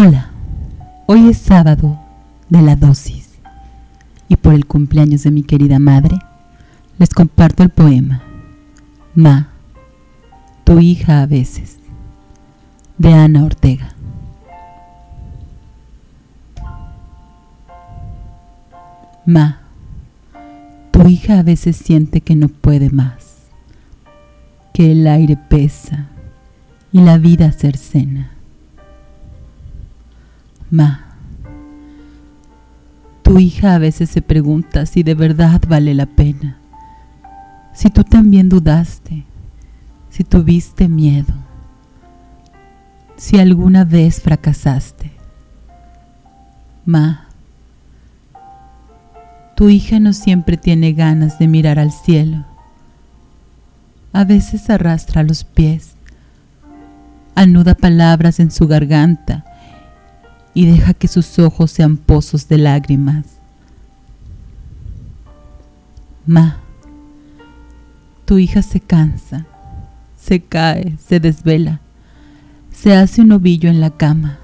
Hola, hoy es sábado de la dosis y por el cumpleaños de mi querida madre les comparto el poema Ma, tu hija a veces, de Ana Ortega. Ma, tu hija a veces siente que no puede más, que el aire pesa y la vida cercena Ma, tu hija a veces se pregunta si de verdad vale la pena, si tú también dudaste, si tuviste miedo, si alguna vez fracasaste. Ma, tu hija no siempre tiene ganas de mirar al cielo. A veces arrastra los pies, anuda palabras en su garganta y deja que sus ojos sean pozos de lágrimas. Ma, tu hija se cansa, se cae, se desvela, se hace un ovillo en la cama,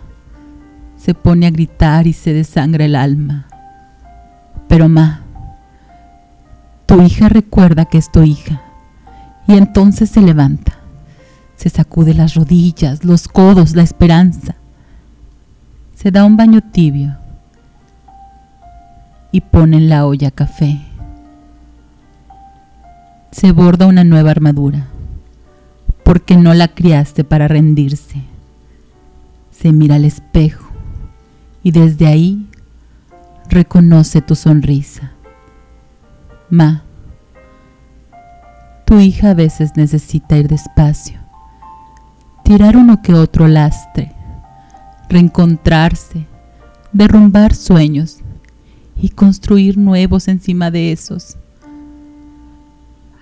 se pone a gritar y se desangra el alma. Pero Ma, tu hija recuerda que es tu hija y entonces se levanta, se sacude las rodillas, los codos, la esperanza se da un baño tibio y pone en la olla café. Se borda una nueva armadura porque no la criaste para rendirse. Se mira al espejo y desde ahí reconoce tu sonrisa. Ma, tu hija a veces necesita ir despacio, tirar uno que otro lastre reencontrarse, derrumbar sueños y construir nuevos encima de esos.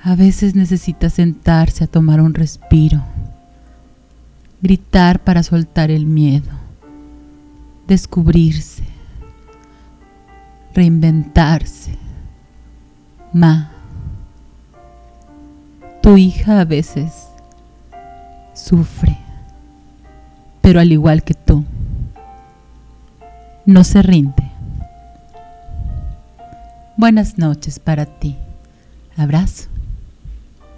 A veces necesita sentarse a tomar un respiro, gritar para soltar el miedo, descubrirse, reinventarse. Ma, tu hija a veces sufre, pero al igual que tú, no se rinde. Buenas noches para ti. Abrazo.